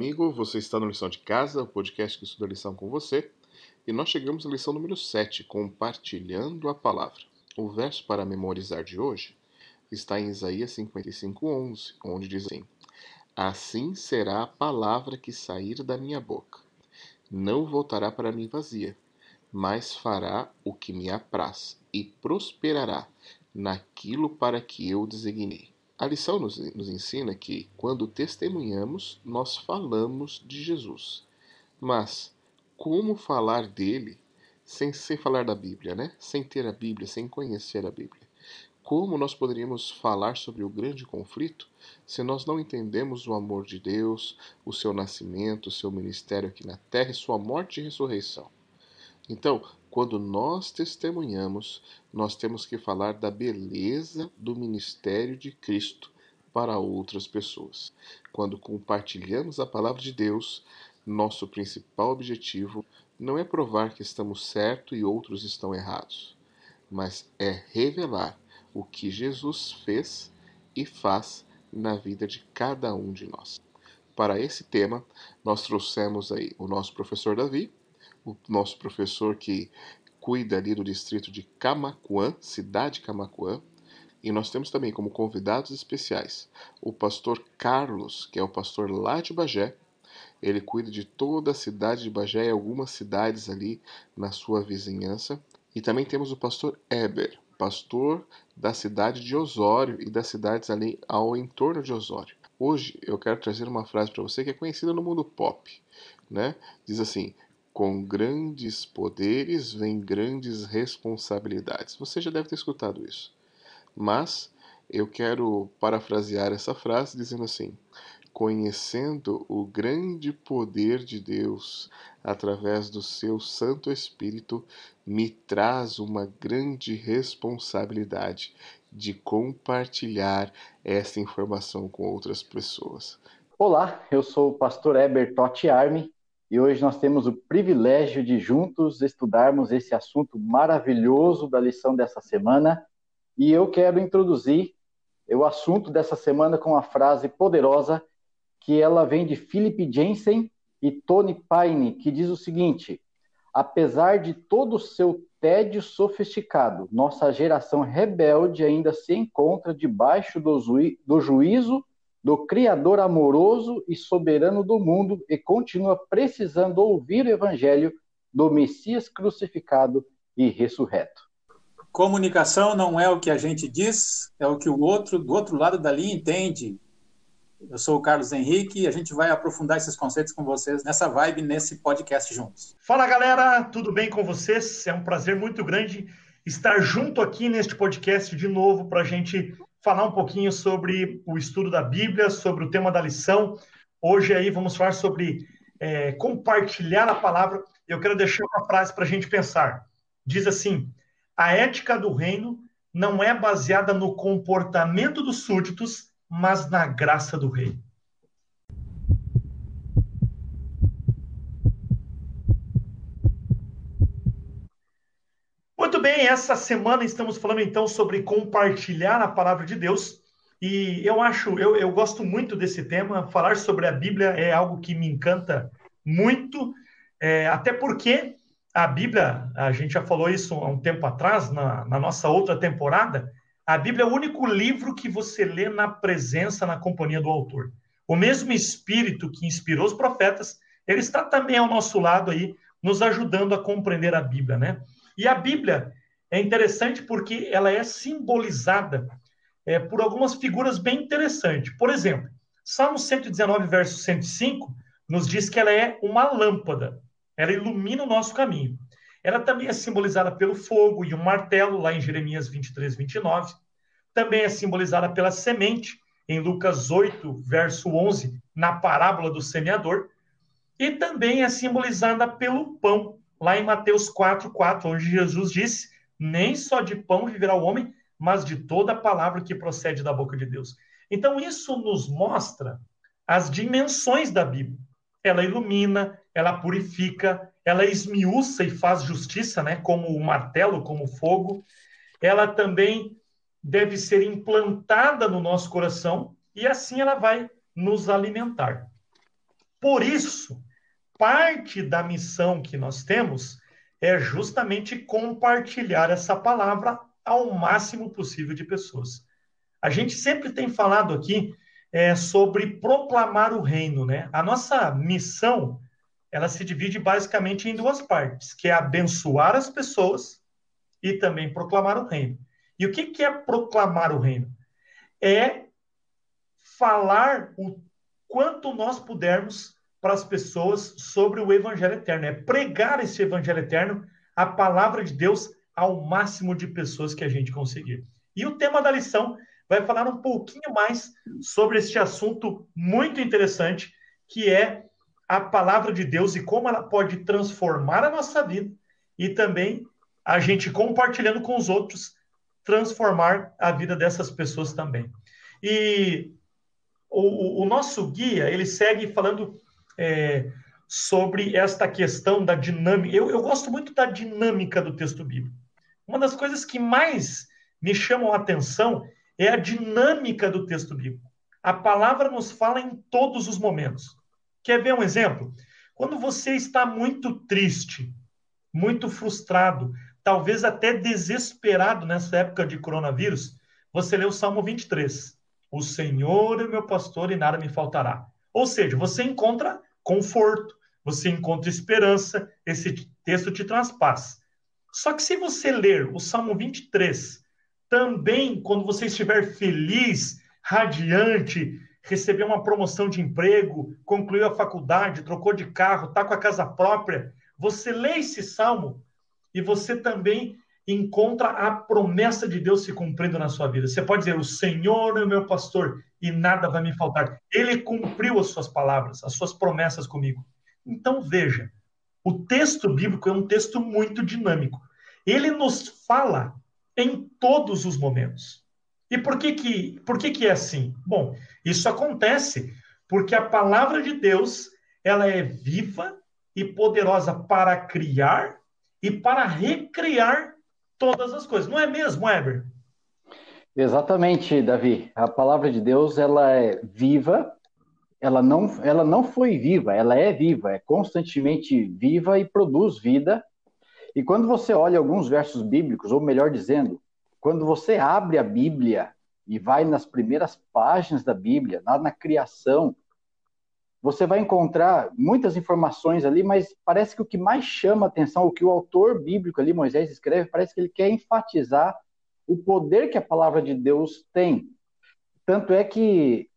Amigo. Você está no Lição de Casa, o podcast que estuda a lição com você. E nós chegamos à lição número 7, compartilhando a palavra. O verso para memorizar de hoje está em Isaías 55:11, onde diz assim: Assim será a palavra que sair da minha boca. Não voltará para mim vazia, mas fará o que me apraz e prosperará naquilo para que eu designei. A lição nos, nos ensina que, quando testemunhamos, nós falamos de Jesus. Mas como falar dele sem, sem falar da Bíblia, né? Sem ter a Bíblia, sem conhecer a Bíblia. Como nós poderíamos falar sobre o grande conflito se nós não entendemos o amor de Deus, o seu nascimento, o seu ministério aqui na terra e sua morte e ressurreição? Então, quando nós testemunhamos, nós temos que falar da beleza do ministério de Cristo para outras pessoas. Quando compartilhamos a palavra de Deus, nosso principal objetivo não é provar que estamos certos e outros estão errados, mas é revelar o que Jesus fez e faz na vida de cada um de nós. Para esse tema, nós trouxemos aí o nosso professor Davi, o nosso professor que cuida ali do distrito de Camacuã, cidade de Camacuã. E nós temos também como convidados especiais o pastor Carlos, que é o pastor lá de Bagé. Ele cuida de toda a cidade de Bagé e algumas cidades ali na sua vizinhança. E também temos o pastor Eber, pastor da cidade de Osório e das cidades ali ao entorno de Osório. Hoje eu quero trazer uma frase para você que é conhecida no mundo pop, né? Diz assim: com grandes poderes vem grandes responsabilidades. Você já deve ter escutado isso. Mas eu quero parafrasear essa frase dizendo assim: conhecendo o grande poder de Deus através do seu Santo Espírito, me traz uma grande responsabilidade de compartilhar essa informação com outras pessoas. Olá, eu sou o pastor Heber Totti Arme e hoje nós temos o privilégio de juntos estudarmos esse assunto maravilhoso da lição dessa semana. E eu quero introduzir o assunto dessa semana com uma frase poderosa que ela vem de Philip Jensen e Tony Pine, que diz o seguinte: Apesar de todo o seu tédio sofisticado, nossa geração rebelde ainda se encontra debaixo do juízo do Criador amoroso e soberano do mundo e continua precisando ouvir o Evangelho do Messias crucificado e ressurreto. Comunicação não é o que a gente diz, é o que o outro, do outro lado da linha, entende. Eu sou o Carlos Henrique e a gente vai aprofundar esses conceitos com vocês nessa vibe, nesse podcast juntos. Fala galera, tudo bem com vocês? É um prazer muito grande estar junto aqui neste podcast de novo para a gente falar um pouquinho sobre o estudo da Bíblia, sobre o tema da lição. Hoje aí vamos falar sobre é, compartilhar a palavra. Eu quero deixar uma frase para a gente pensar. Diz assim: a ética do reino não é baseada no comportamento dos súditos, mas na graça do rei. Muito bem, essa semana estamos falando então sobre compartilhar a palavra de Deus. E eu acho, eu, eu gosto muito desse tema. Falar sobre a Bíblia é algo que me encanta muito, é, até porque a Bíblia, a gente já falou isso há um tempo atrás, na, na nossa outra temporada, a Bíblia é o único livro que você lê na presença, na companhia do autor. O mesmo Espírito que inspirou os profetas, ele está também ao nosso lado aí, nos ajudando a compreender a Bíblia, né? E a Bíblia é interessante porque ela é simbolizada é, por algumas figuras bem interessantes. Por exemplo, Salmo 119, verso 105, nos diz que ela é uma lâmpada, ela ilumina o nosso caminho. Ela também é simbolizada pelo fogo e um martelo, lá em Jeremias 23, 29. Também é simbolizada pela semente, em Lucas 8, verso 11, na parábola do semeador. E também é simbolizada pelo pão, lá em Mateus 4, 4, onde Jesus disse: Nem só de pão viverá o homem, mas de toda a palavra que procede da boca de Deus. Então, isso nos mostra as dimensões da Bíblia. Ela ilumina, ela purifica, ela esmiuça e faz justiça, né? como o martelo, como o fogo. Ela também deve ser implantada no nosso coração e assim ela vai nos alimentar. Por isso, parte da missão que nós temos é justamente compartilhar essa palavra ao máximo possível de pessoas. A gente sempre tem falado aqui é, sobre proclamar o reino, né? A nossa missão ela se divide basicamente em duas partes, que é abençoar as pessoas e também proclamar o reino. E o que, que é proclamar o reino? É falar o quanto nós pudermos para as pessoas sobre o evangelho eterno, é pregar esse evangelho eterno, a palavra de Deus ao máximo de pessoas que a gente conseguir. E o tema da lição vai falar um pouquinho mais sobre este assunto muito interessante, que é a palavra de Deus e como ela pode transformar a nossa vida e também a gente compartilhando com os outros transformar a vida dessas pessoas também. E o, o nosso guia ele segue falando é, sobre esta questão da dinâmica. Eu, eu gosto muito da dinâmica do texto bíblico. Uma das coisas que mais me chamam a atenção é a dinâmica do texto bíblico. A palavra nos fala em todos os momentos. Quer ver um exemplo? Quando você está muito triste, muito frustrado, talvez até desesperado nessa época de coronavírus, você lê o Salmo 23. O Senhor é meu pastor e nada me faltará. Ou seja, você encontra conforto, você encontra esperança, esse texto te traz paz. Só que se você ler o Salmo 23, também quando você estiver feliz, radiante, recebeu uma promoção de emprego, concluiu a faculdade, trocou de carro, está com a casa própria. Você lê esse salmo e você também encontra a promessa de Deus se cumprindo na sua vida. Você pode dizer: O Senhor é o meu pastor e nada vai me faltar. Ele cumpriu as suas palavras, as suas promessas comigo. Então veja, o texto bíblico é um texto muito dinâmico. Ele nos fala em todos os momentos. E por que que, por que que é assim? Bom, isso acontece porque a palavra de Deus, ela é viva e poderosa para criar e para recriar todas as coisas. Não é mesmo, Eber? Exatamente, Davi. A palavra de Deus, ela é viva, ela não, ela não foi viva, ela é viva, é constantemente viva e produz vida. E quando você olha alguns versos bíblicos, ou melhor dizendo, quando você abre a Bíblia e vai nas primeiras páginas da Bíblia, lá na criação, você vai encontrar muitas informações ali, mas parece que o que mais chama atenção, o que o autor bíblico ali, Moisés, escreve, parece que ele quer enfatizar o poder que a palavra de Deus tem. Tanto é que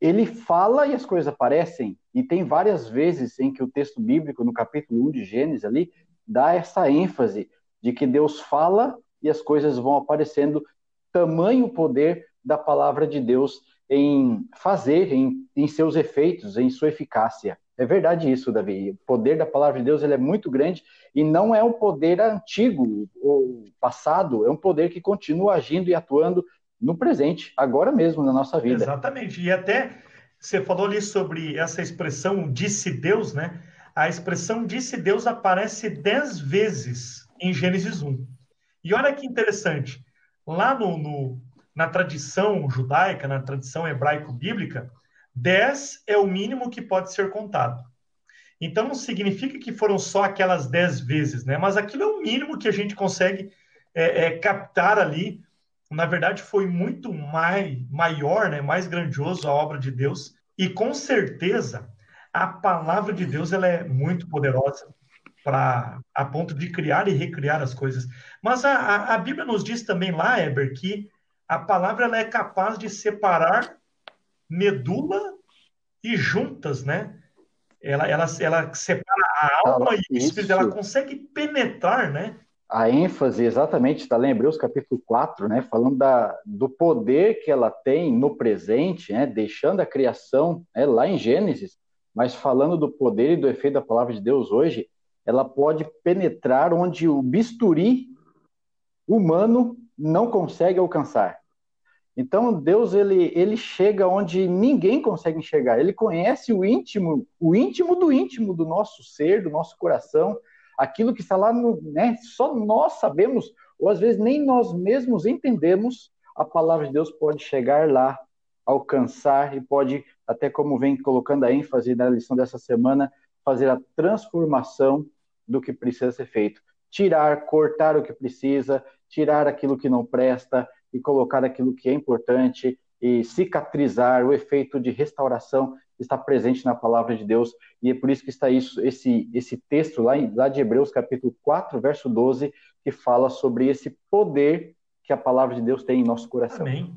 ele fala e as coisas aparecem, e tem várias vezes em que o texto bíblico, no capítulo 1 de Gênesis ali, dá essa ênfase de que Deus fala e as coisas vão aparecendo, tamanho poder da palavra de Deus em fazer, em, em seus efeitos, em sua eficácia. É verdade isso, Davi. O poder da palavra de Deus ele é muito grande e não é um poder antigo ou passado, é um poder que continua agindo e atuando no presente, agora mesmo na nossa vida. Exatamente. E até você falou ali sobre essa expressão disse Deus, né? A expressão disse Deus aparece dez vezes em Gênesis 1. E olha que interessante. Lá no, no na tradição judaica, na tradição hebraico-bíblica, 10 é o mínimo que pode ser contado. Então, não significa que foram só aquelas 10 vezes, né? Mas aquilo é o mínimo que a gente consegue é, é, captar ali. Na verdade, foi muito mais, maior, né? mais grandioso a obra de Deus. E, com certeza, a palavra de Deus ela é muito poderosa para a ponto de criar e recriar as coisas. Mas a, a, a Bíblia nos diz também lá, Eber, que a palavra ela é capaz de separar medula e juntas, né? Ela, ela, ela separa a alma e o espírito, ela consegue penetrar, né? A ênfase, exatamente, está em Hebreus capítulo 4, né? Falando da, do poder que ela tem no presente, né? Deixando a criação né? lá em Gênesis, mas falando do poder e do efeito da palavra de Deus hoje, ela pode penetrar onde o bisturi humano não consegue alcançar. Então Deus ele, ele chega onde ninguém consegue enxergar. Ele conhece o íntimo, o íntimo do íntimo do nosso ser, do nosso coração, aquilo que está lá no, né? Só nós sabemos, ou às vezes nem nós mesmos entendemos. A palavra de Deus pode chegar lá alcançar e pode, até como vem colocando a ênfase na lição dessa semana, fazer a transformação do que precisa ser feito. Tirar, cortar o que precisa, tirar aquilo que não presta e colocar aquilo que é importante e cicatrizar o efeito de restauração está presente na palavra de Deus e é por isso que está isso, esse, esse texto lá, lá de Hebreus capítulo 4, verso 12, que fala sobre esse poder que a palavra de Deus tem em nosso coração. Amém.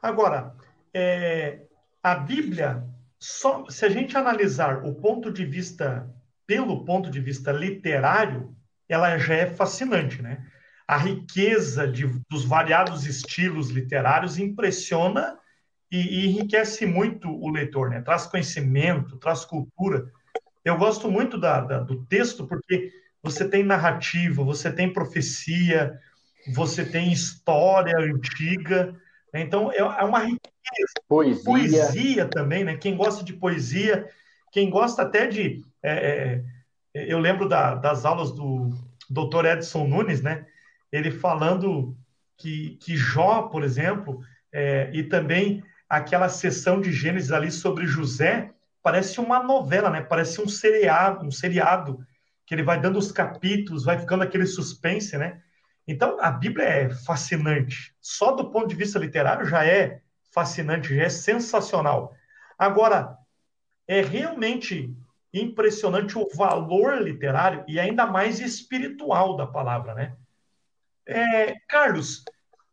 Agora, é, a Bíblia, só, se a gente analisar o ponto de vista, pelo ponto de vista literário, ela já é fascinante, né? A riqueza de, dos variados estilos literários impressiona e, e enriquece muito o leitor, né? Traz conhecimento, traz cultura. Eu gosto muito da, da, do texto porque você tem narrativa, você tem profecia, você tem história antiga. Né? Então, é, é uma riqueza. Poesia. Poesia também, né? Quem gosta de poesia, quem gosta até de. É, é, eu lembro da, das aulas do Dr. Edson Nunes, né? Ele falando que, que Jó, por exemplo, é, e também aquela sessão de Gênesis ali sobre José, parece uma novela, né? Parece um seriado, um seriado que ele vai dando os capítulos, vai ficando aquele suspense, né? Então, a Bíblia é fascinante. Só do ponto de vista literário já é fascinante, já é sensacional. Agora, é realmente impressionante o valor literário e ainda mais espiritual da palavra, né? É, Carlos,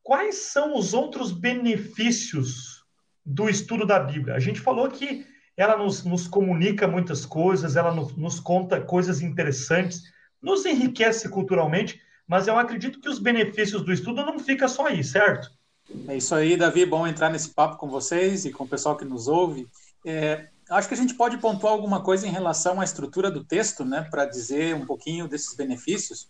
quais são os outros benefícios do estudo da Bíblia? A gente falou que ela nos, nos comunica muitas coisas, ela nos, nos conta coisas interessantes, nos enriquece culturalmente, mas eu acredito que os benefícios do estudo não ficam só aí, certo? É isso aí, Davi. Bom entrar nesse papo com vocês e com o pessoal que nos ouve. É, acho que a gente pode pontuar alguma coisa em relação à estrutura do texto, né, para dizer um pouquinho desses benefícios.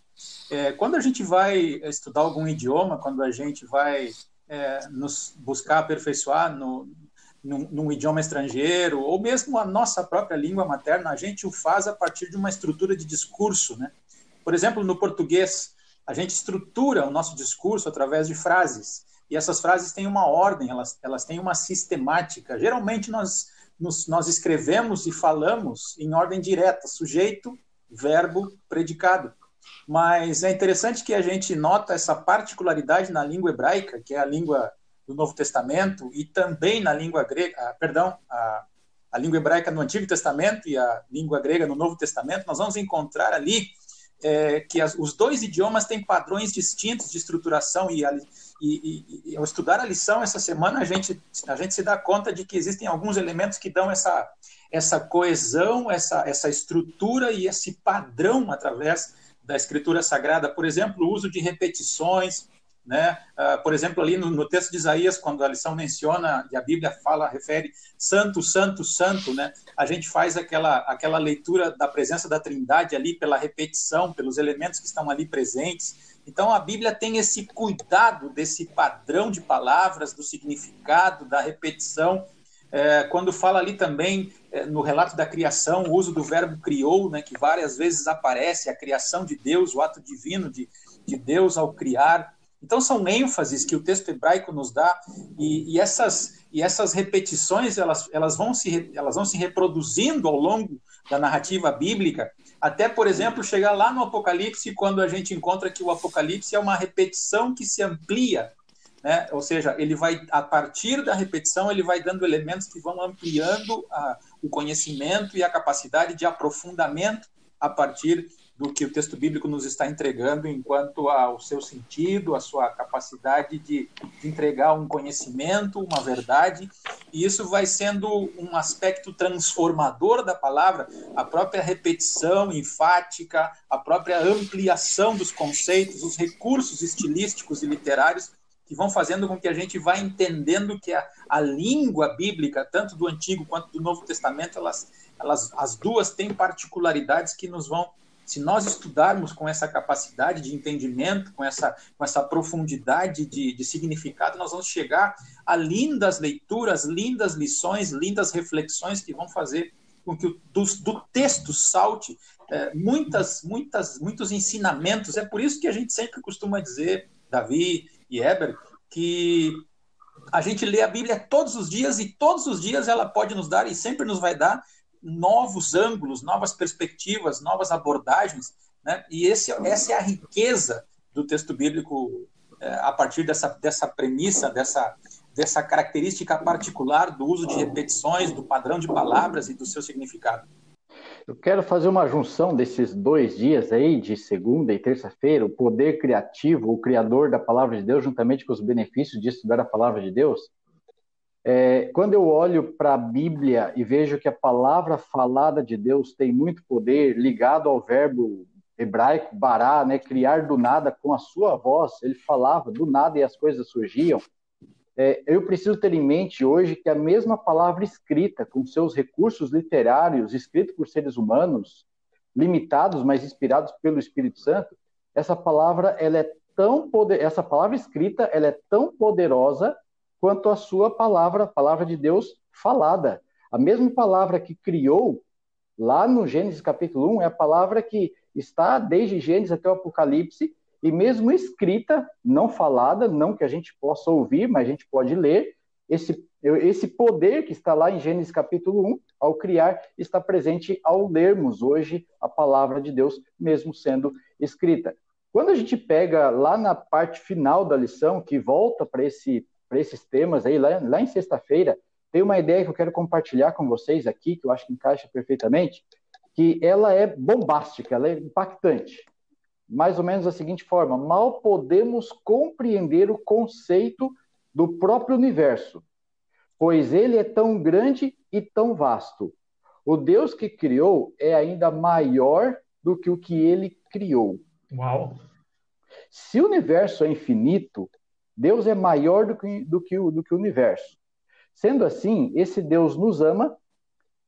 É, quando a gente vai estudar algum idioma, quando a gente vai é, nos buscar aperfeiçoar no, num, num, idioma estrangeiro, ou mesmo a nossa própria língua materna, a gente o faz a partir de uma estrutura de discurso, né? Por exemplo, no português, a gente estrutura o nosso discurso através de frases. E essas frases têm uma ordem, elas, elas têm uma sistemática. Geralmente nós, nos, nós escrevemos e falamos em ordem direta, sujeito, verbo, predicado. Mas é interessante que a gente nota essa particularidade na língua hebraica, que é a língua do Novo Testamento, e também na língua grega, ah, perdão, a, a língua hebraica no Antigo Testamento e a língua grega no Novo Testamento, nós vamos encontrar ali é, que as, os dois idiomas têm padrões distintos de estruturação e, e, e, e, ao estudar a lição essa semana a gente a gente se dá conta de que existem alguns elementos que dão essa essa coesão essa essa estrutura e esse padrão através da escritura sagrada por exemplo o uso de repetições né? Uh, por exemplo, ali no, no, texto de Isaías, quando a lição menciona e a Bíblia fala, refere santo, santo, santo, né? a gente faz aquela, aquela leitura da presença da Trindade ali pela repetição, pelos elementos que estão ali presentes. Então, a Bíblia tem esse cuidado desse padrão de palavras, do significado, da repetição. É, quando fala ali também é, no relato da criação, o uso do verbo criou, né, que várias vezes aparece, a criação de Deus, o ato divino de, de Deus ao criar. Então são ênfases que o texto hebraico nos dá e, e, essas e essas repetições elas, elas vão se elas vão se reproduzindo ao longo da narrativa bíblica até por exemplo chegar lá no Apocalipse quando a gente encontra que o Apocalipse é uma repetição que se amplia né? ou seja ele vai a partir da repetição ele vai dando elementos que vão ampliando a, o conhecimento e a capacidade de aprofundamento a partir do que o texto bíblico nos está entregando enquanto ao seu sentido, a sua capacidade de, de, entregar um conhecimento, uma verdade, e isso vai sendo um aspecto transformador da palavra, a própria repetição enfática, a própria ampliação dos conceitos, os recursos estilísticos e literários que vão fazendo com que a gente vá entendendo que a, a língua bíblica, tanto do Antigo quanto do Novo Testamento, elas, elas, as duas têm particularidades que nos vão se nós estudarmos com essa capacidade de entendimento, com essa, com essa profundidade de, de significado, nós vamos chegar a lindas leituras, lindas lições, lindas reflexões que vão fazer com que o, do, do texto salte é, muitas, muitas, muitos ensinamentos. É por isso que a gente sempre costuma dizer, Davi e Eber, que A gente lê a Bíblia todos os dias e todos os dias ela pode nos dar e sempre nos vai dar novos ângulos, novas perspectivas, novas abordagens. Né? E esse, essa é a riqueza do texto bíblico é, a partir dessa, dessa premissa, dessa, dessa característica particular do uso de repetições, do padrão de palavras e do seu significado. Eu quero fazer uma junção desses dois dias aí, de segunda e terça-feira, o poder criativo, o criador da palavra de Deus, juntamente com os benefícios de estudar a palavra de Deus. É, quando eu olho para a Bíblia e vejo que a palavra falada de Deus tem muito poder ligado ao verbo hebraico, bará, né, criar do nada com a sua voz, ele falava do nada e as coisas surgiam. É, eu preciso ter em mente hoje que a mesma palavra escrita, com seus recursos literários, escrito por seres humanos, limitados, mas inspirados pelo Espírito Santo, essa palavra ela é tão poder, essa palavra escrita ela é tão poderosa quanto a sua palavra, a palavra de Deus falada. A mesma palavra que criou lá no Gênesis capítulo 1 é a palavra que está desde Gênesis até o Apocalipse, e mesmo escrita, não falada, não que a gente possa ouvir, mas a gente pode ler, esse, esse poder que está lá em Gênesis capítulo 1, ao criar, está presente ao lermos hoje a palavra de Deus, mesmo sendo escrita. Quando a gente pega lá na parte final da lição, que volta para esse, esses temas aí, lá, lá em sexta-feira, tem uma ideia que eu quero compartilhar com vocês aqui, que eu acho que encaixa perfeitamente, que ela é bombástica, ela é impactante. Mais ou menos da seguinte forma: mal podemos compreender o conceito do próprio universo, pois ele é tão grande e tão vasto. O Deus que criou é ainda maior do que o que ele criou. Uau! Se o universo é infinito, Deus é maior do que, do que, do que o universo. Sendo assim, esse Deus nos ama,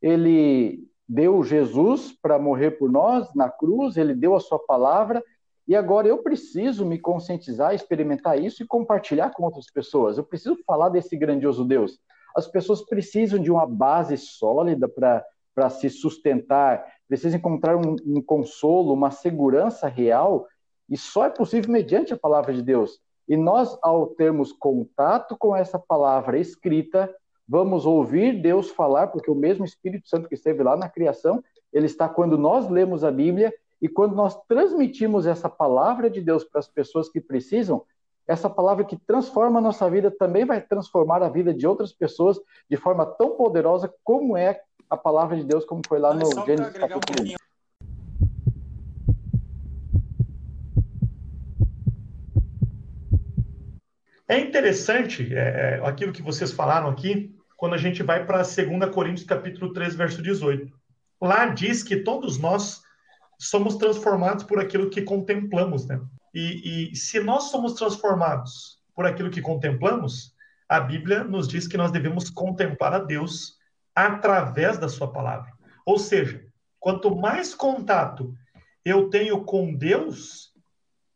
ele deu Jesus para morrer por nós na cruz, ele deu a sua palavra, e agora eu preciso me conscientizar, experimentar isso e compartilhar com outras pessoas. Eu preciso falar desse grandioso Deus. As pessoas precisam de uma base sólida para se sustentar, precisam encontrar um, um consolo, uma segurança real, e só é possível mediante a palavra de Deus. E nós, ao termos contato com essa palavra escrita, vamos ouvir Deus falar, porque o mesmo Espírito Santo que esteve lá na criação, ele está quando nós lemos a Bíblia e quando nós transmitimos essa palavra de Deus para as pessoas que precisam, essa palavra que transforma a nossa vida também vai transformar a vida de outras pessoas de forma tão poderosa como é a palavra de Deus, como foi lá no Gênesis capítulo 1. É interessante é, é, aquilo que vocês falaram aqui, quando a gente vai para 2 Coríntios capítulo 3, verso 18. Lá diz que todos nós somos transformados por aquilo que contemplamos, né? E, e se nós somos transformados por aquilo que contemplamos, a Bíblia nos diz que nós devemos contemplar a Deus através da sua palavra. Ou seja, quanto mais contato eu tenho com Deus,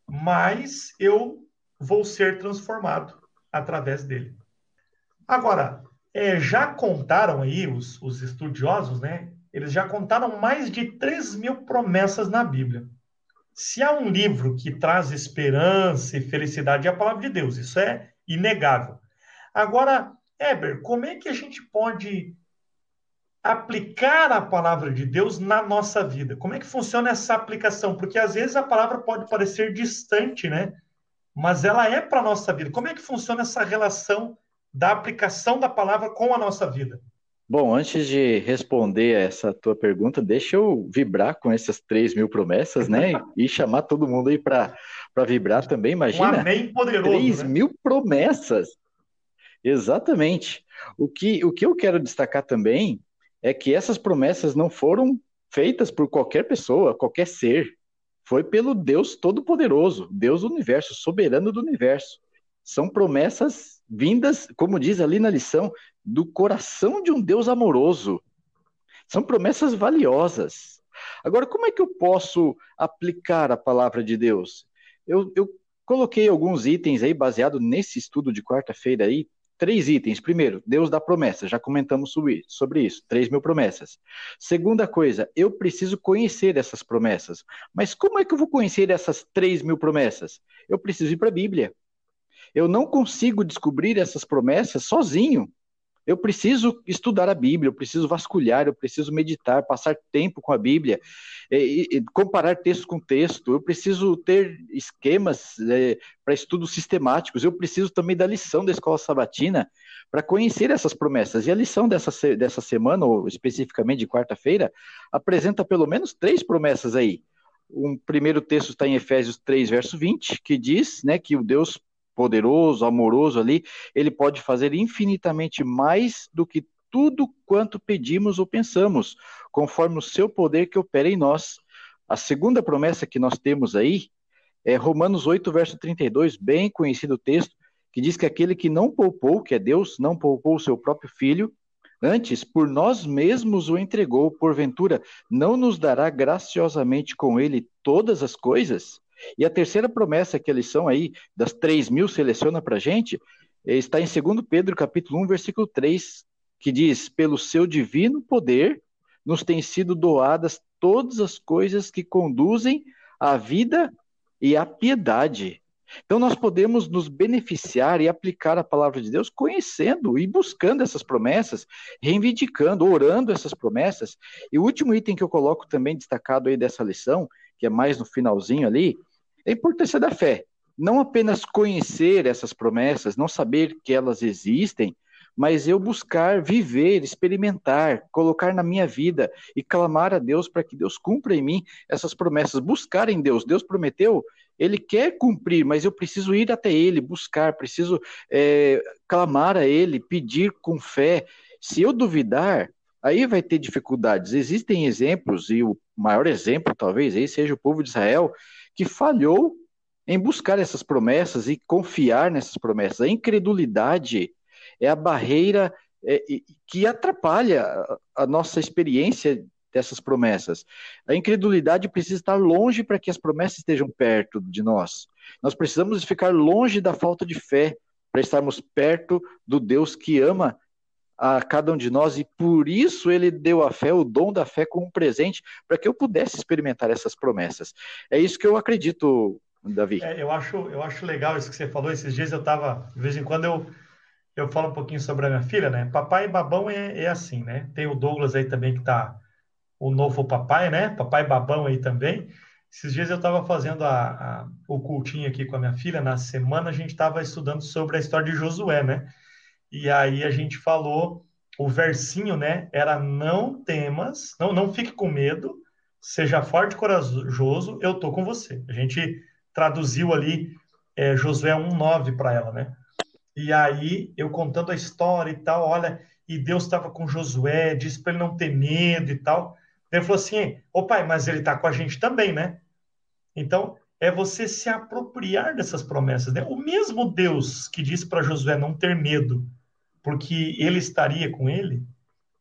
mais eu vou ser transformado através dele. Agora, é, já contaram aí, os, os estudiosos, né? Eles já contaram mais de 3 mil promessas na Bíblia. Se há um livro que traz esperança e felicidade, é a palavra de Deus. Isso é inegável. Agora, Eber, como é que a gente pode aplicar a palavra de Deus na nossa vida? Como é que funciona essa aplicação? Porque às vezes a palavra pode parecer distante, né? Mas ela é para a nossa vida. Como é que funciona essa relação da aplicação da palavra com a nossa vida? Bom, antes de responder essa tua pergunta, deixa eu vibrar com essas 3 mil promessas, né? e chamar todo mundo aí para vibrar também. Imagina. Um amém poderoso. 3 né? mil promessas. Exatamente. O que, o que eu quero destacar também é que essas promessas não foram feitas por qualquer pessoa, qualquer ser. Foi pelo Deus Todo-Poderoso, Deus do universo, soberano do universo. São promessas vindas, como diz ali na lição, do coração de um Deus amoroso. São promessas valiosas. Agora, como é que eu posso aplicar a palavra de Deus? Eu, eu coloquei alguns itens aí, baseado nesse estudo de quarta-feira aí, três itens. Primeiro, Deus dá promessa, já comentamos sobre, isso, três mil promessas. Segunda coisa, eu preciso conhecer essas promessas. Mas como é que eu vou conhecer essas três mil promessas? Eu preciso ir para a Bíblia. Eu não consigo descobrir essas promessas sozinho. Eu preciso estudar a Bíblia, eu preciso vasculhar, eu preciso meditar, passar tempo com a Bíblia, e, e, comparar texto com texto, eu preciso ter esquemas é, para estudos sistemáticos, eu preciso também da lição da escola sabatina para conhecer essas promessas. E a lição dessa, dessa semana, ou especificamente de quarta-feira, apresenta pelo menos três promessas aí. Um primeiro texto está em Efésios 3, verso 20, que diz né, que o Deus poderoso, amoroso ali, ele pode fazer infinitamente mais do que tudo quanto pedimos ou pensamos, conforme o seu poder que opera em nós. A segunda promessa que nós temos aí é Romanos 8, verso 32, bem conhecido texto, que diz que aquele que não poupou, que é Deus, não poupou o seu próprio filho, antes por nós mesmos o entregou, porventura não nos dará graciosamente com ele todas as coisas? E a terceira promessa que a lição aí, das três mil, seleciona para a gente, está em 2 Pedro, capítulo 1, versículo 3, que diz, pelo seu divino poder, nos têm sido doadas todas as coisas que conduzem à vida e à piedade. Então, nós podemos nos beneficiar e aplicar a palavra de Deus conhecendo e buscando essas promessas, reivindicando, orando essas promessas. E o último item que eu coloco também destacado aí dessa lição, que é mais no finalzinho ali, a importância da fé. Não apenas conhecer essas promessas, não saber que elas existem, mas eu buscar viver, experimentar, colocar na minha vida e clamar a Deus para que Deus cumpra em mim essas promessas. Buscar em Deus. Deus prometeu, Ele quer cumprir, mas eu preciso ir até Ele, buscar, preciso é, clamar a Ele, pedir com fé. Se eu duvidar, aí vai ter dificuldades. Existem exemplos, e o maior exemplo talvez aí seja o povo de Israel, que falhou em buscar essas promessas e confiar nessas promessas. A incredulidade é a barreira é, que atrapalha a nossa experiência dessas promessas. A incredulidade precisa estar longe para que as promessas estejam perto de nós. Nós precisamos ficar longe da falta de fé para estarmos perto do Deus que ama a cada um de nós e por isso ele deu a fé, o dom da fé como um presente para que eu pudesse experimentar essas promessas. É isso que eu acredito, Davi. É, eu acho, eu acho legal isso que você falou. Esses dias eu estava, de vez em quando eu eu falo um pouquinho sobre a minha filha, né? Papai e babão é, é assim, né? Tem o Douglas aí também que tá o novo papai, né? Papai babão aí também. Esses dias eu estava fazendo a, a, o cultinho aqui com a minha filha. Na semana a gente estava estudando sobre a história de Josué, né? E aí a gente falou, o versinho, né, era não temas, não, não fique com medo, seja forte e corajoso, eu tô com você. A gente traduziu ali é, Josué 1,9 para ela, né? E aí eu contando a história e tal, olha, e Deus estava com Josué, disse para ele não ter medo e tal. Ele falou assim: Ô pai, mas ele está com a gente também, né? Então, é você se apropriar dessas promessas. Né? O mesmo Deus que disse para Josué não ter medo, porque ele estaria com ele,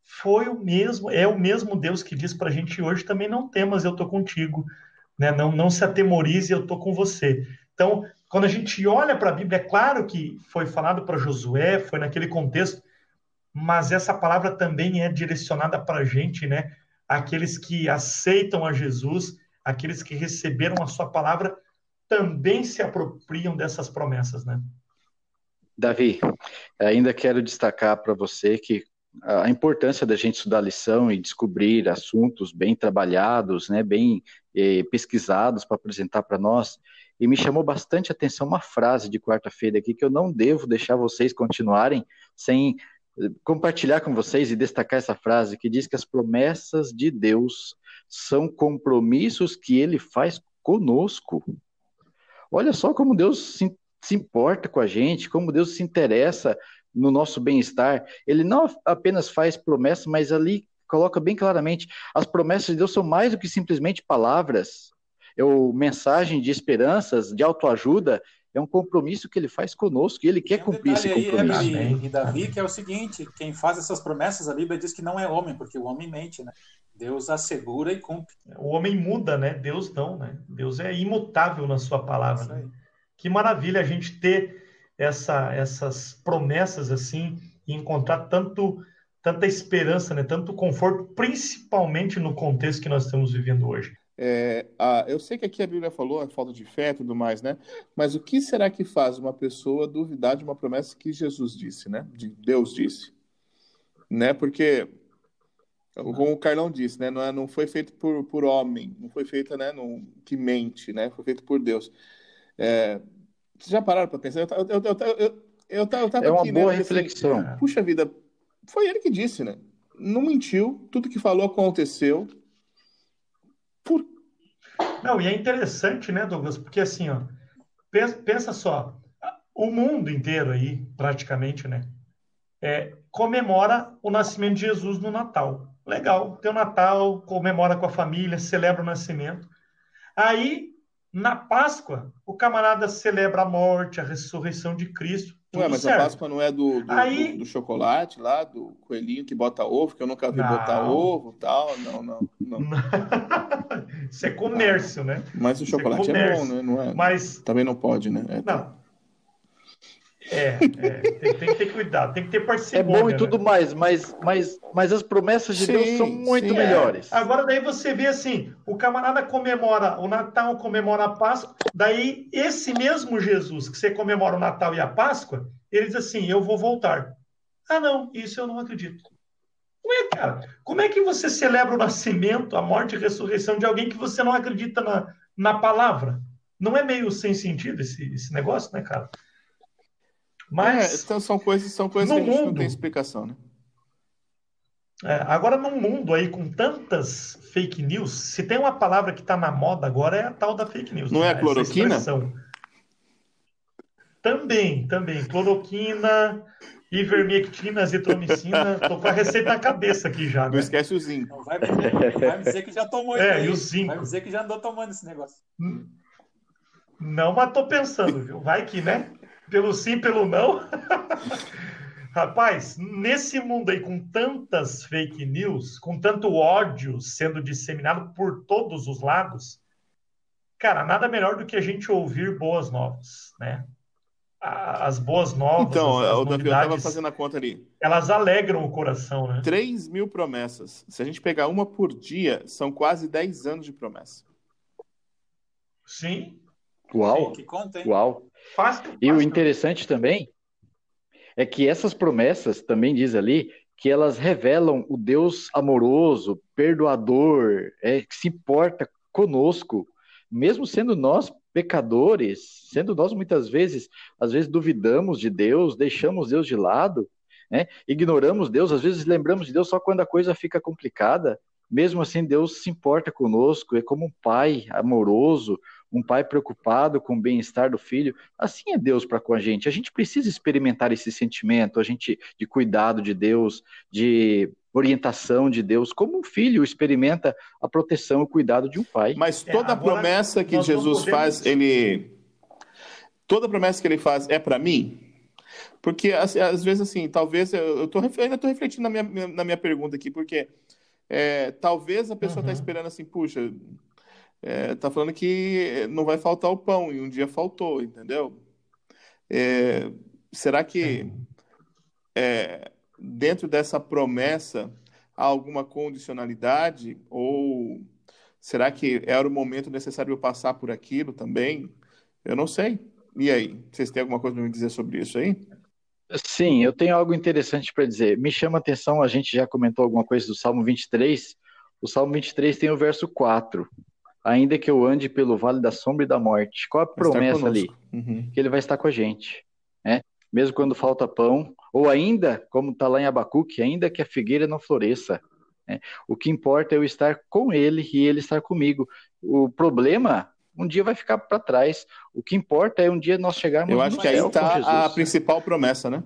foi o mesmo, é o mesmo Deus que diz para a gente hoje também não temas, eu estou contigo, né? Não, não se atemorize, eu estou com você. Então, quando a gente olha para a Bíblia, é claro que foi falado para Josué, foi naquele contexto, mas essa palavra também é direcionada para a gente, né? Aqueles que aceitam a Jesus, aqueles que receberam a sua palavra, também se apropriam dessas promessas, né? Davi, ainda quero destacar para você que a importância da gente estudar lição e descobrir assuntos bem trabalhados, né, bem eh, pesquisados para apresentar para nós. E me chamou bastante atenção uma frase de quarta-feira aqui que eu não devo deixar vocês continuarem sem eh, compartilhar com vocês e destacar essa frase que diz que as promessas de Deus são compromissos que ele faz conosco. Olha só como Deus se se importa com a gente, como Deus se interessa no nosso bem-estar. Ele não apenas faz promessas, mas ali coloca bem claramente: as promessas de Deus são mais do que simplesmente palavras, é o mensagem de esperanças, de autoajuda, é um compromisso que ele faz conosco e ele quer um cumprir esse compromisso. Aí, Emily, e Davi, que é o seguinte: quem faz essas promessas, a Bíblia diz que não é homem, porque o homem mente, né? Deus assegura e cumpre. O homem muda, né? Deus não, né? Deus é imutável na sua palavra. Né? Que maravilha a gente ter essa, essas promessas assim e encontrar tanto tanta esperança, né? Tanto conforto, principalmente no contexto que nós estamos vivendo hoje. É, a, eu sei que aqui a Bíblia falou a falta de fé e tudo mais, né? Mas o que será que faz uma pessoa duvidar de uma promessa que Jesus disse, né? De Deus disse, né? Porque como o Carlão disse, né? Não, é, não foi feito por, por homem, não foi feito, né? No, que mente, né? Foi feito por Deus. É, vocês já pararam para pensar? Eu, eu, eu, eu, eu, eu, eu tava é uma aqui, boa né? reflexão. Assim, Puxa vida, foi ele que disse, né? Não mentiu, tudo que falou aconteceu. Por... Não, e é interessante, né, Douglas? Porque assim, ó, pensa, pensa só, o mundo inteiro aí, praticamente, né, é, comemora o nascimento de Jesus no Natal. Legal, tem o Natal, comemora com a família, celebra o nascimento. Aí, na Páscoa, o camarada celebra a morte, a ressurreição de Cristo. Ué, mas certo. a Páscoa não é do, do, Aí... do, do, chocolate lá, do coelhinho que bota ovo, que eu nunca vi não. botar ovo tal. Não, não, não. Isso é comércio, né? Mas o chocolate é, é, bom, né? Não é, mas... Também não pode, né? É, não. É, é tem, tem, que ter cuidado, tem que ter parceria. É bom e tudo né? mais, mas, mas, mas as promessas de sim, Deus são muito sim, melhores. É. Agora daí você vê assim, o camarada comemora o Natal, comemora a Páscoa, daí esse mesmo Jesus que você comemora o Natal e a Páscoa, ele diz assim, eu vou voltar. Ah não, isso eu não acredito. Ué, cara, como é que você celebra o nascimento, a morte e a ressurreição de alguém que você não acredita na, na palavra? Não é meio sem sentido esse, esse negócio, né, cara? Mas é, então são coisas, são coisas que a gente mundo, não tem explicação, né? É, agora, num mundo aí com tantas fake news, se tem uma palavra que está na moda agora é a tal da fake news. Não né? é a cloroquina? Também, também. Cloroquina, ivermectina, azitromicina. Tô com a receita na cabeça aqui já. Não né? esquece o zinco. Vai, vai me dizer que já tomou É, aí. e o zinco. Vai me dizer que já andou tomando esse negócio. Não, mas tô pensando, viu? Vai que, né? Pelo sim, pelo não. Rapaz, nesse mundo aí com tantas fake news, com tanto ódio sendo disseminado por todos os lados, cara, nada melhor do que a gente ouvir boas novas, né? As boas novas. Então, as, as eu estava fazendo a conta ali. Elas alegram o coração, né? 3 mil promessas. Se a gente pegar uma por dia, são quase 10 anos de promessa. Sim. Uau! Que conta, hein? Uau! Fácil, E o interessante também é que essas promessas, também diz ali, que elas revelam o Deus amoroso, perdoador, é, que se importa conosco, mesmo sendo nós pecadores, sendo nós muitas vezes, às vezes duvidamos de Deus, deixamos Deus de lado, né? ignoramos Deus, às vezes lembramos de Deus só quando a coisa fica complicada, mesmo assim Deus se importa conosco, é como um pai amoroso, um pai preocupado com o bem-estar do filho. Assim é Deus para com a gente. A gente precisa experimentar esse sentimento, a gente de cuidado de Deus, de orientação de Deus, como um filho experimenta a proteção e o cuidado de um pai. Mas é, toda é, promessa que Jesus podemos... faz, ele toda promessa que ele faz é para mim? Porque às, às, vezes assim, talvez eu, eu, tô, eu ainda estou refletindo na minha, na minha pergunta aqui, porque é, talvez a pessoa está uhum. esperando assim, puxa, é, tá falando que não vai faltar o pão, e um dia faltou, entendeu? É, será que é, dentro dessa promessa há alguma condicionalidade? Ou será que era o momento necessário eu passar por aquilo também? Eu não sei. E aí, vocês têm alguma coisa para me dizer sobre isso aí? Sim, eu tenho algo interessante para dizer. Me chama a atenção, a gente já comentou alguma coisa do Salmo 23. O Salmo 23 tem o verso 4 ainda que eu ande pelo vale da sombra e da morte. Qual a promessa ali? Uhum. Que ele vai estar com a gente, né? Mesmo quando falta pão, ou ainda, como está lá em Abacuque, ainda que a figueira não floresça. Né? O que importa é eu estar com ele e ele estar comigo. O problema um dia vai ficar para trás. O que importa é um dia nós chegarmos Eu acho que aí está a principal promessa, né?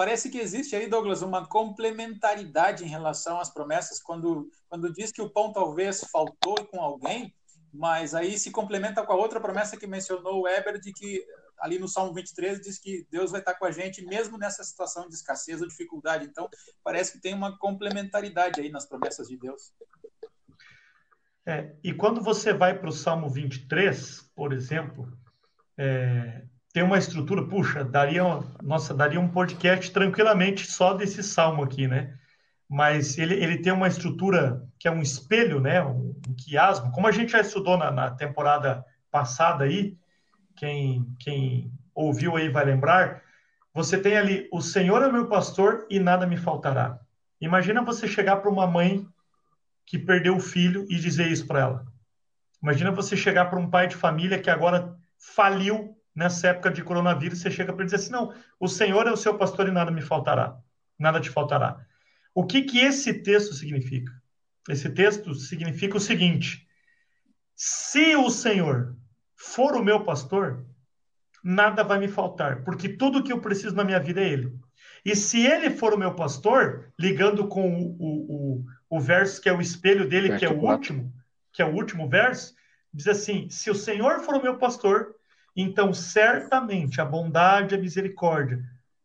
Parece que existe aí, Douglas, uma complementaridade em relação às promessas, quando, quando diz que o pão talvez faltou com alguém, mas aí se complementa com a outra promessa que mencionou o Weber, de que ali no Salmo 23 diz que Deus vai estar com a gente mesmo nessa situação de escassez ou dificuldade. Então, parece que tem uma complementaridade aí nas promessas de Deus. É, e quando você vai para o Salmo 23, por exemplo, é, tem uma estrutura, puxa, daria, nossa, daria um podcast tranquilamente só desse salmo aqui, né? mas ele, ele tem uma estrutura que é um espelho, né? Um, um quiasmo, como a gente já estudou na, na temporada passada aí, quem, quem ouviu aí vai lembrar, você tem ali, o Senhor é meu pastor e nada me faltará. Imagina você chegar para uma mãe que perdeu o filho e dizer isso para ela. Imagina você chegar para um pai de família que agora faliu nessa época de coronavírus, você chega para ele dizer assim: não, o Senhor é o seu pastor e nada me faltará, nada te faltará. O que, que esse texto significa? Esse texto significa o seguinte: se o Senhor for o meu pastor, nada vai me faltar, porque tudo que eu preciso na minha vida é Ele. E se Ele for o meu pastor, ligando com o, o, o, o verso que é o espelho dele, que é o último, que é o último verso, diz assim: se o Senhor for o meu pastor, então certamente a bondade e a misericórdia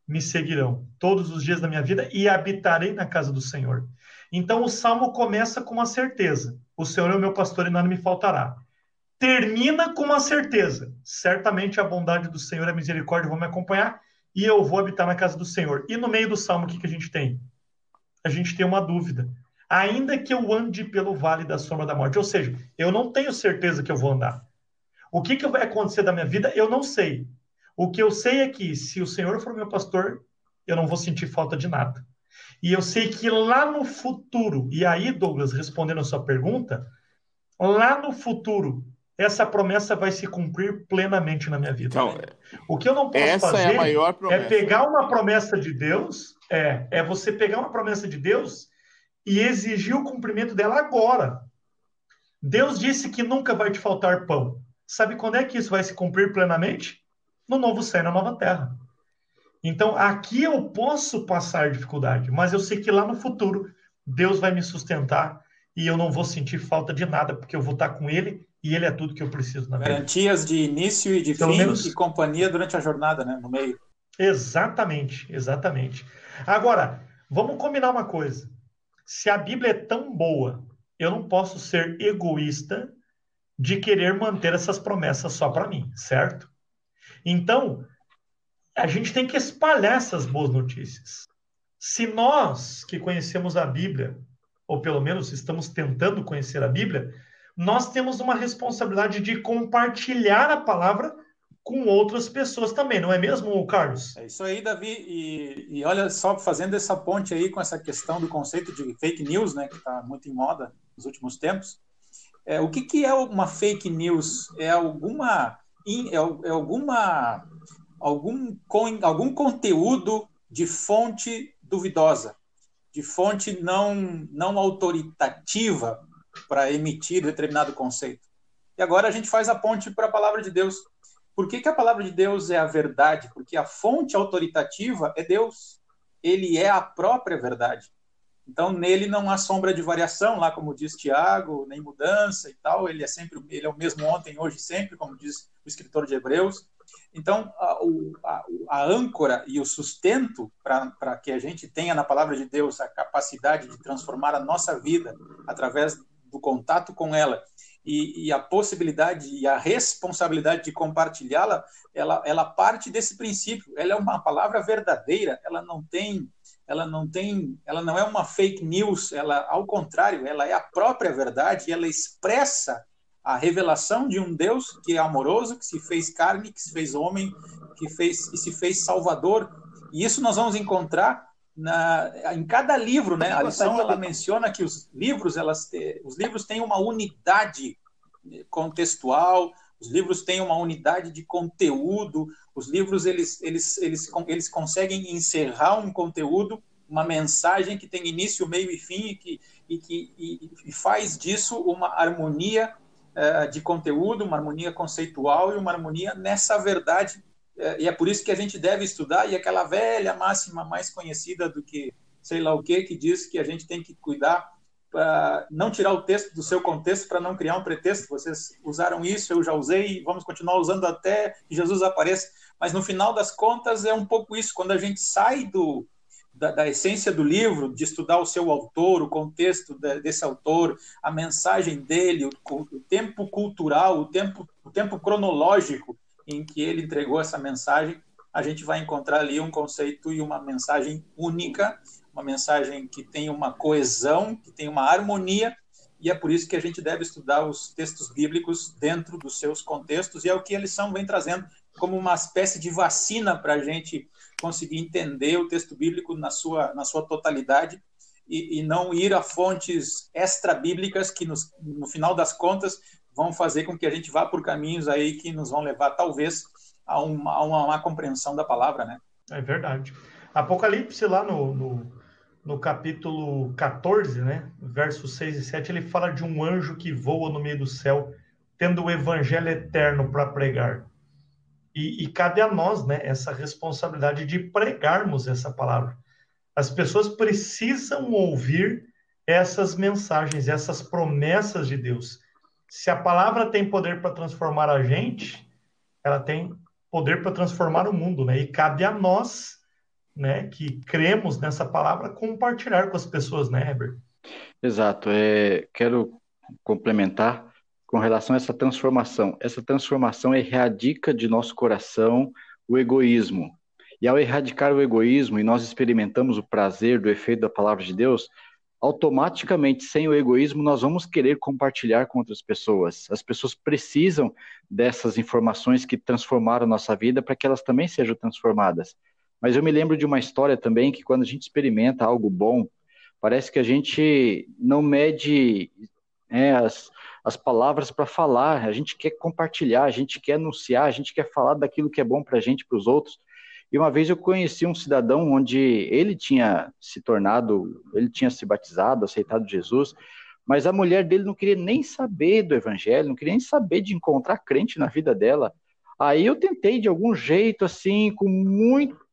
me seguirão todos os dias da minha vida e habitarei na casa do Senhor. Então o salmo começa com uma certeza: o Senhor é o meu pastor e nada me faltará. Termina com uma certeza: certamente a bondade do Senhor e a misericórdia vão me acompanhar e eu vou habitar na casa do Senhor. E no meio do salmo, o que, que a gente tem? A gente tem uma dúvida. Ainda que eu ande pelo vale da sombra da morte, ou seja, eu não tenho certeza que eu vou andar. O que, que vai acontecer da minha vida, eu não sei. O que eu sei é que se o Senhor for meu pastor, eu não vou sentir falta de nada. E eu sei que lá no futuro, e aí, Douglas, respondendo a sua pergunta, lá no futuro, essa promessa vai se cumprir plenamente na minha vida. Então, o que eu não posso essa fazer é, é pegar uma promessa de Deus, é, é você pegar uma promessa de Deus e exigir o cumprimento dela agora. Deus disse que nunca vai te faltar pão. Sabe quando é que isso vai se cumprir plenamente? No novo céu e na nova terra. Então, aqui eu posso passar dificuldade, mas eu sei que lá no futuro Deus vai me sustentar e eu não vou sentir falta de nada, porque eu vou estar com Ele e Ele é tudo que eu preciso na vida. Garantias de início e de Pelo fim menos... e companhia durante a jornada, né? No meio. Exatamente, exatamente. Agora, vamos combinar uma coisa. Se a Bíblia é tão boa, eu não posso ser egoísta de querer manter essas promessas só para mim, certo? Então, a gente tem que espalhar essas boas notícias. Se nós que conhecemos a Bíblia, ou pelo menos estamos tentando conhecer a Bíblia, nós temos uma responsabilidade de compartilhar a palavra com outras pessoas também, não é mesmo, Carlos? É isso aí, Davi. E, e olha só, fazendo essa ponte aí com essa questão do conceito de fake news, né, que está muito em moda nos últimos tempos. É, o que, que é uma fake news? É alguma é, é alguma algum algum conteúdo de fonte duvidosa, de fonte não não autoritativa para emitir determinado conceito. E agora a gente faz a ponte para a palavra de Deus. Por que, que a palavra de Deus é a verdade? Porque a fonte autoritativa é Deus. Ele é a própria verdade. Então, nele não há sombra de variação, lá como diz Tiago, nem mudança e tal. Ele é sempre, ele é o mesmo ontem, hoje, sempre, como diz o escritor de Hebreus. Então, a, a, a âncora e o sustento para que a gente tenha na palavra de Deus a capacidade de transformar a nossa vida através do contato com ela e, e a possibilidade e a responsabilidade de compartilhá-la, ela, ela parte desse princípio. Ela é uma palavra verdadeira, ela não tem ela não tem, ela não é uma fake news, ela ao contrário, ela é a própria verdade, ela expressa a revelação de um Deus que é amoroso, que se fez carne, que se fez homem, que fez e se fez salvador. E isso nós vamos encontrar na, em cada livro, né? A lição ela menciona que os livros, elas os livros têm uma unidade contextual, os livros têm uma unidade de conteúdo, os livros eles, eles, eles, eles conseguem encerrar um conteúdo, uma mensagem que tem início, meio e fim e que, e que e, e faz disso uma harmonia uh, de conteúdo, uma harmonia conceitual e uma harmonia nessa verdade. Uh, e é por isso que a gente deve estudar, e aquela velha máxima mais conhecida do que sei lá o que, que diz que a gente tem que cuidar para não tirar o texto do seu contexto para não criar um pretexto. Vocês usaram isso, eu já usei, vamos continuar usando até que Jesus apareça. Mas no final das contas é um pouco isso. Quando a gente sai do, da, da, essência do livro, de estudar o seu autor, o contexto de, desse autor, a mensagem dele, o, o, tempo cultural, o tempo, o tempo cronológico em que ele entregou essa mensagem, a gente vai encontrar ali um conceito e uma mensagem única, uma mensagem que tem uma coesão, que tem uma harmonia, e é por isso que a gente deve estudar os textos bíblicos dentro dos seus contextos, e é o que a lição vem trazendo como uma espécie de vacina para a gente conseguir entender o texto bíblico na sua, na sua totalidade e, e não ir a fontes extra-bíblicas que, nos, no final das contas, vão fazer com que a gente vá por caminhos aí que nos vão levar, talvez, a uma, a uma compreensão da palavra, né? É verdade. Apocalipse, lá no, no, no, capítulo 14, né, versos 6 e 7, ele fala de um anjo que voa no meio do céu, tendo o evangelho eterno para pregar. E, e, cabe a nós né, essa responsabilidade de pregarmos essa palavra. As pessoas precisam ouvir essas mensagens, essas promessas de Deus. Se a palavra tem poder para transformar a gente, ela tem poder para transformar o mundo, né? E cabe a nós, né, que cremos nessa palavra, compartilhar com as pessoas, né, Herbert? Exato. É, quero complementar com relação a essa transformação. Essa transformação erradica de nosso coração o egoísmo. E ao erradicar o egoísmo e nós experimentamos o prazer do efeito da palavra de Deus, automaticamente, sem o egoísmo, nós vamos querer compartilhar com outras pessoas. As pessoas precisam dessas informações que transformaram nossa vida para que elas também sejam transformadas. Mas eu me lembro de uma história também que quando a gente experimenta algo bom, parece que a gente não mede é, as, as palavras para falar, a gente quer compartilhar, a gente quer anunciar, a gente quer falar daquilo que é bom para a gente, para os outros. E uma vez eu conheci um cidadão onde ele tinha se tornado, ele tinha se batizado, aceitado Jesus, mas a mulher dele não queria nem saber do evangelho, não queria nem saber de encontrar crente na vida dela. Aí eu tentei de algum jeito, assim, com muito,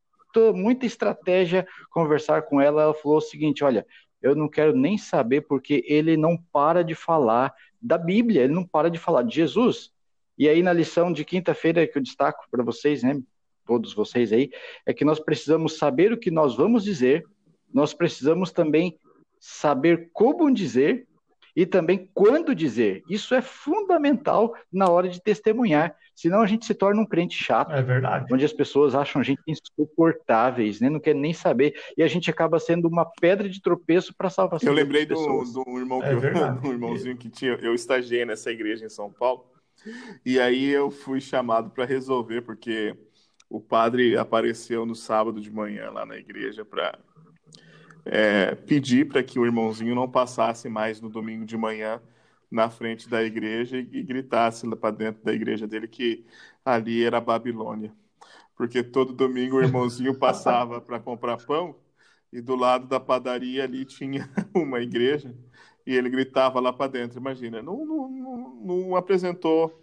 muita estratégia, conversar com ela. Ela falou o seguinte: olha, eu não quero nem saber porque ele não para de falar da Bíblia, ele não para de falar de Jesus. E aí na lição de quinta-feira que eu destaco para vocês, né, todos vocês aí, é que nós precisamos saber o que nós vamos dizer, nós precisamos também saber como dizer e também quando dizer. Isso é fundamental na hora de testemunhar, senão a gente se torna um crente chato. É verdade. Onde as pessoas acham a gente insuportáveis, né? não quer nem saber, e a gente acaba sendo uma pedra de tropeço para a salvação Eu lembrei do, do, irmão é eu, do irmãozinho que tinha, eu estagiei nessa igreja em São Paulo, e aí eu fui chamado para resolver, porque o padre apareceu no sábado de manhã lá na igreja para é, pedir para que o irmãozinho não passasse mais no domingo de manhã na frente da igreja e, e gritasse lá para dentro da igreja dele que ali era a Babilônia. Porque todo domingo o irmãozinho passava para comprar pão e do lado da padaria ali tinha uma igreja e ele gritava lá para dentro. Imagina, não, não, não, não apresentou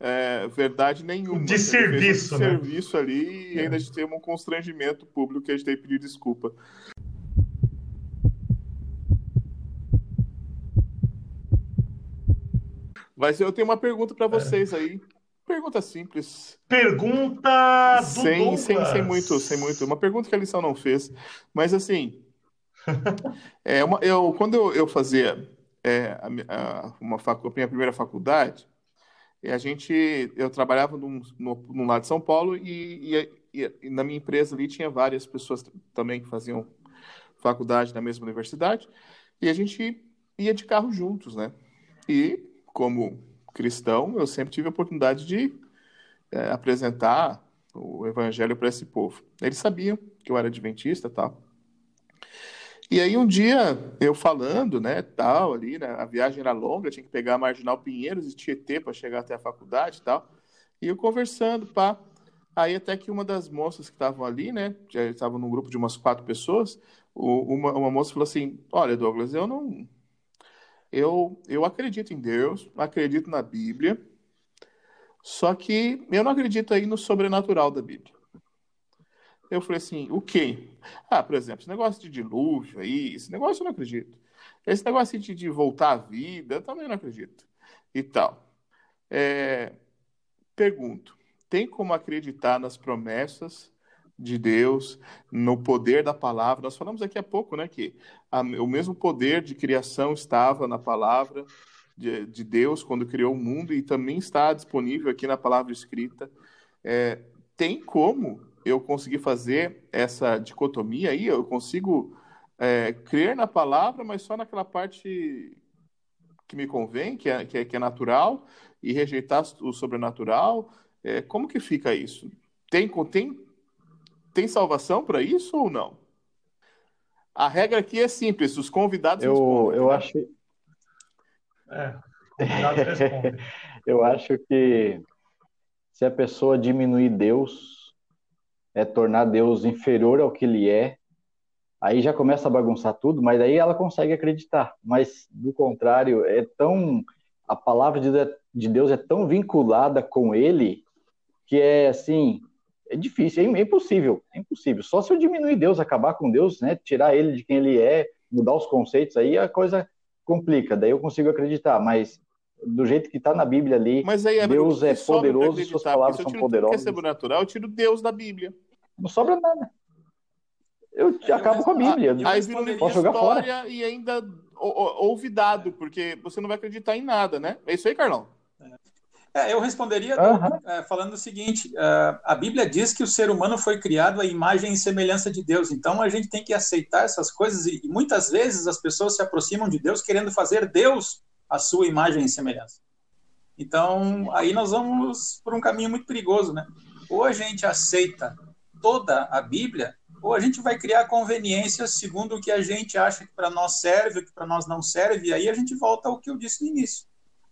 é, verdade nenhuma. De serviço, um né? serviço ali e é. ainda a gente tem um constrangimento público que a gente tem que pedir desculpa. Mas eu tenho uma pergunta para vocês é. aí. Pergunta simples. Pergunta do sem, sem, sem muito, sem muito. Uma pergunta que a lição não fez. Mas assim, é uma, eu, quando eu, eu fazia é, a, a, uma facu, a minha primeira faculdade, a gente, eu trabalhava num, no, num lado de São Paulo e, e, e, na minha empresa ali tinha várias pessoas também que faziam faculdade na mesma universidade e a gente ia de carro juntos, né? E como cristão, eu sempre tive a oportunidade de é, apresentar o evangelho para esse povo. Eles sabiam que eu era adventista, tal. E aí um dia eu falando, né, tal, ali, né, a viagem era longa, tinha que pegar a Marginal Pinheiros e Tietê para chegar até a faculdade tal. E eu conversando, pá. Aí até que uma das moças que estavam ali, né, já estavam num grupo de umas quatro pessoas, uma, uma moça falou assim: "Olha, Douglas, eu não eu eu acredito em Deus, acredito na Bíblia, só que eu não acredito aí no sobrenatural da Bíblia. Eu falei assim, o quê? Ah, por exemplo, esse negócio de dilúvio aí, esse negócio eu não acredito. Esse negócio de, de voltar à vida, eu também não acredito. E tal. É, pergunto, tem como acreditar nas promessas de Deus, no poder da palavra? Nós falamos aqui há pouco, né, que a, o mesmo poder de criação estava na palavra de, de, Deus quando criou o mundo e também está disponível aqui na palavra escrita. É, tem como eu consegui fazer essa dicotomia aí, eu consigo é, crer na palavra, mas só naquela parte que me convém, que é, que é, que é natural, e rejeitar o sobrenatural. É, como que fica isso? Tem, tem, tem salvação para isso ou não? A regra aqui é simples, os convidados eu, respondem. Eu né? acho... É, eu acho que se a pessoa diminuir Deus, é tornar Deus inferior ao que ele é, aí já começa a bagunçar tudo, mas aí ela consegue acreditar. Mas, do contrário, é tão. A palavra de Deus é tão vinculada com ele que é assim. É difícil, é impossível, é impossível. Só se eu diminuir Deus, acabar com Deus, né? Tirar ele de quem ele é, mudar os conceitos, aí a coisa complica. Daí eu consigo acreditar, mas do jeito que está na Bíblia ali, mas aí, Deus é poderoso e suas palavras são poderosas. Se eu tiro que é sobrenatural, eu tiro Deus da Bíblia. Não sobra nada. Eu acabo com a Bíblia. Aí vira uma posso jogar fora. e ainda ouvidado, porque você não vai acreditar em nada, né? É isso aí, Carlão? É, eu responderia uhum. é, falando o seguinte: uh, a Bíblia diz que o ser humano foi criado à imagem e semelhança de Deus. Então a gente tem que aceitar essas coisas e, e muitas vezes as pessoas se aproximam de Deus querendo fazer Deus a sua imagem e semelhança. Então aí nós vamos por um caminho muito perigoso, né? Ou a gente aceita toda a Bíblia ou a gente vai criar conveniências segundo o que a gente acha que para nós serve, o que para nós não serve, e aí a gente volta ao que eu disse no início.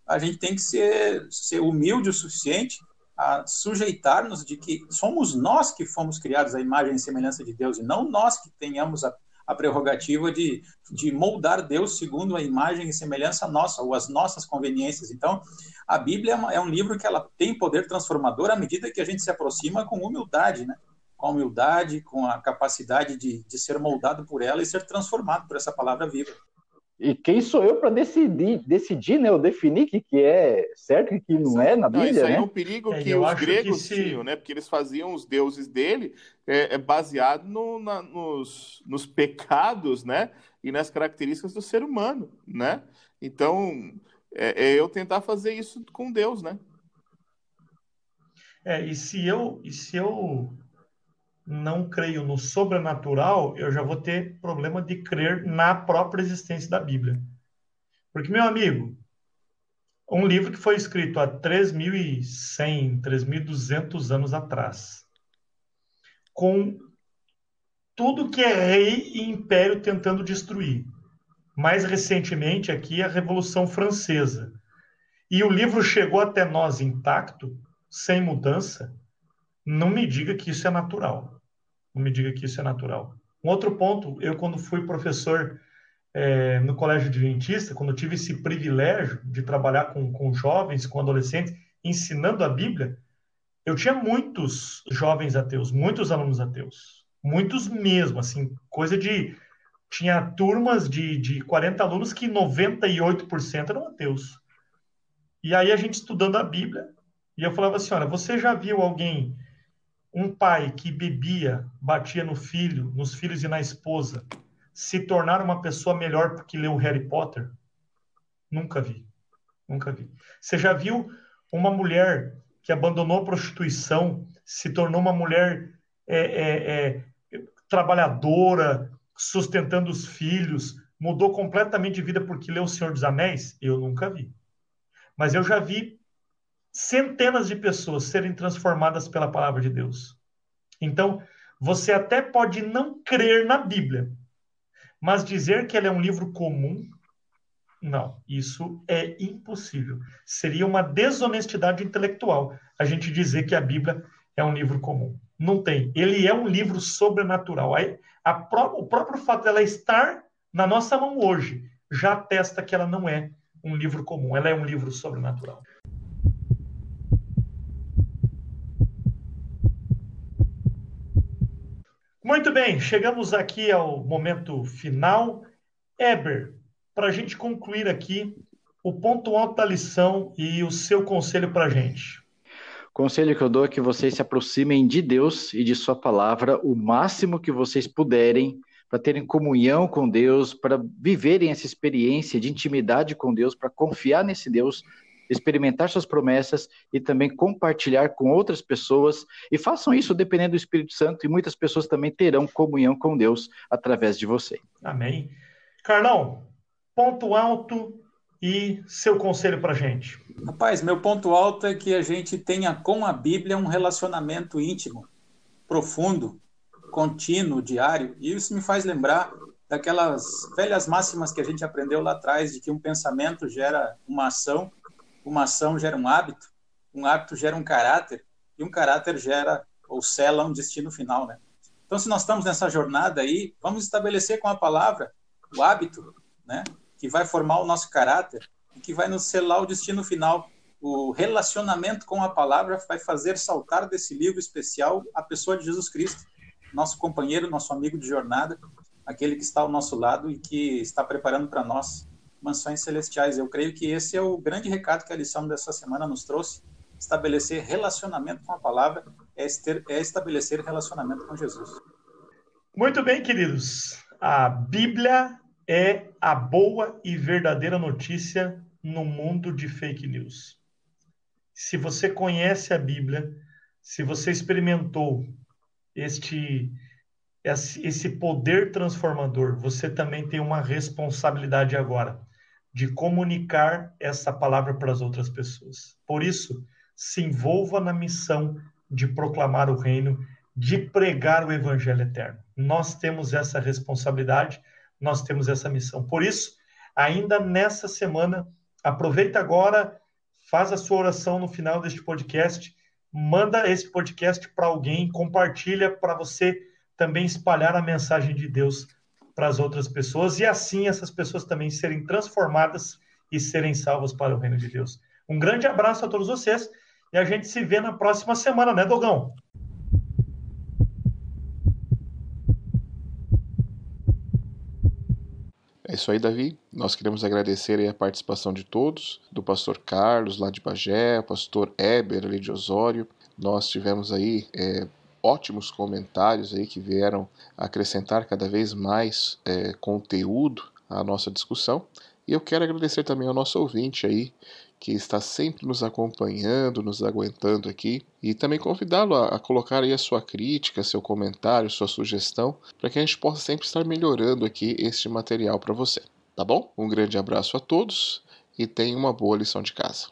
A gente tem que ser, ser humilde o suficiente a sujeitar-nos de que somos nós que fomos criados à imagem e semelhança de Deus, e não nós que tenhamos a, a prerrogativa de, de moldar Deus segundo a imagem e semelhança nossa, ou as nossas conveniências. Então, a Bíblia é, é um livro que ela tem poder transformador à medida que a gente se aproxima com humildade, né? com a humildade, com a capacidade de, de ser moldado por ela e ser transformado por essa palavra viva. E quem sou eu para decidir, decidir, né? Eu definir o que, que é certo e o que não é na Bíblia, não, isso aí né? é um perigo é, que os gregos que se... tinham, né? Porque eles faziam os deuses dele é, é baseado no, na, nos, nos pecados, né? E nas características do ser humano, né? Então, é, é eu tentar fazer isso com Deus, né? É, e se eu, e se eu não creio no sobrenatural, eu já vou ter problema de crer na própria existência da Bíblia. Porque, meu amigo, um livro que foi escrito há 3.100, 3.200 anos atrás, com tudo que é rei e império tentando destruir. Mais recentemente, aqui, a Revolução Francesa. E o livro chegou até nós intacto, sem mudança. Não me diga que isso é natural. Não me diga que isso é natural. Um outro ponto, eu quando fui professor é, no colégio adventista, quando tive esse privilégio de trabalhar com, com jovens, com adolescentes, ensinando a Bíblia, eu tinha muitos jovens ateus, muitos alunos ateus, muitos mesmo, assim, coisa de tinha turmas de, de 40 alunos que 98% eram ateus. E aí a gente estudando a Bíblia, e eu falava assim, olha, você já viu alguém um pai que bebia, batia no filho, nos filhos e na esposa, se tornar uma pessoa melhor porque leu Harry Potter? Nunca vi. Nunca vi. Você já viu uma mulher que abandonou a prostituição, se tornou uma mulher é, é, é, trabalhadora, sustentando os filhos, mudou completamente de vida porque leu O Senhor dos Anéis? Eu nunca vi. Mas eu já vi centenas de pessoas serem transformadas pela palavra de Deus. Então, você até pode não crer na Bíblia, mas dizer que ela é um livro comum, não, isso é impossível. Seria uma desonestidade intelectual a gente dizer que a Bíblia é um livro comum. Não tem. Ele é um livro sobrenatural. A, a, o próprio fato dela estar na nossa mão hoje já atesta que ela não é um livro comum, ela é um livro sobrenatural. Muito bem, chegamos aqui ao momento final. Eber, para a gente concluir aqui o ponto alto da lição e o seu conselho para a gente. Conselho que eu dou é que vocês se aproximem de Deus e de Sua palavra o máximo que vocês puderem, para terem comunhão com Deus, para viverem essa experiência de intimidade com Deus, para confiar nesse Deus experimentar suas promessas e também compartilhar com outras pessoas. E façam isso dependendo do Espírito Santo, e muitas pessoas também terão comunhão com Deus através de você. Amém. Carlão, ponto alto e seu conselho para gente. Rapaz, meu ponto alto é que a gente tenha com a Bíblia um relacionamento íntimo, profundo, contínuo, diário. E isso me faz lembrar daquelas velhas máximas que a gente aprendeu lá atrás, de que um pensamento gera uma ação, uma ação gera um hábito, um hábito gera um caráter, e um caráter gera ou sela um destino final, né? Então, se nós estamos nessa jornada aí, vamos estabelecer com a palavra o hábito, né? Que vai formar o nosso caráter e que vai nos selar o destino final. O relacionamento com a palavra vai fazer saltar desse livro especial a pessoa de Jesus Cristo, nosso companheiro, nosso amigo de jornada, aquele que está ao nosso lado e que está preparando para nós mansões celestiais. Eu creio que esse é o grande recado que a lição dessa semana nos trouxe. Estabelecer relacionamento com a palavra é, é estabelecer relacionamento com Jesus. Muito bem, queridos. A Bíblia é a boa e verdadeira notícia no mundo de fake news. Se você conhece a Bíblia, se você experimentou este esse poder transformador, você também tem uma responsabilidade agora de comunicar essa palavra para as outras pessoas. Por isso, se envolva na missão de proclamar o reino, de pregar o evangelho eterno. Nós temos essa responsabilidade, nós temos essa missão. Por isso, ainda nessa semana, aproveita agora, faz a sua oração no final deste podcast, manda esse podcast para alguém, compartilha para você também espalhar a mensagem de Deus para as outras pessoas e assim essas pessoas também serem transformadas e serem salvas para o reino de Deus. Um grande abraço a todos vocês e a gente se vê na próxima semana, né, Dogão? É isso aí, Davi. Nós queremos agradecer a participação de todos, do pastor Carlos, lá de Bagé, pastor Eber, ali de Osório. Nós tivemos aí é, ótimos comentários aí que vieram acrescentar cada vez mais é, conteúdo à nossa discussão. E eu quero agradecer também ao nosso ouvinte aí, que está sempre nos acompanhando, nos aguentando aqui, e também convidá-lo a, a, colocar aí a sua crítica, seu comentário, sua sugestão, para que a gente possa sempre estar melhorando aqui este material para você. Tá bom? Um grande abraço a todos e tenha uma boa lição de casa.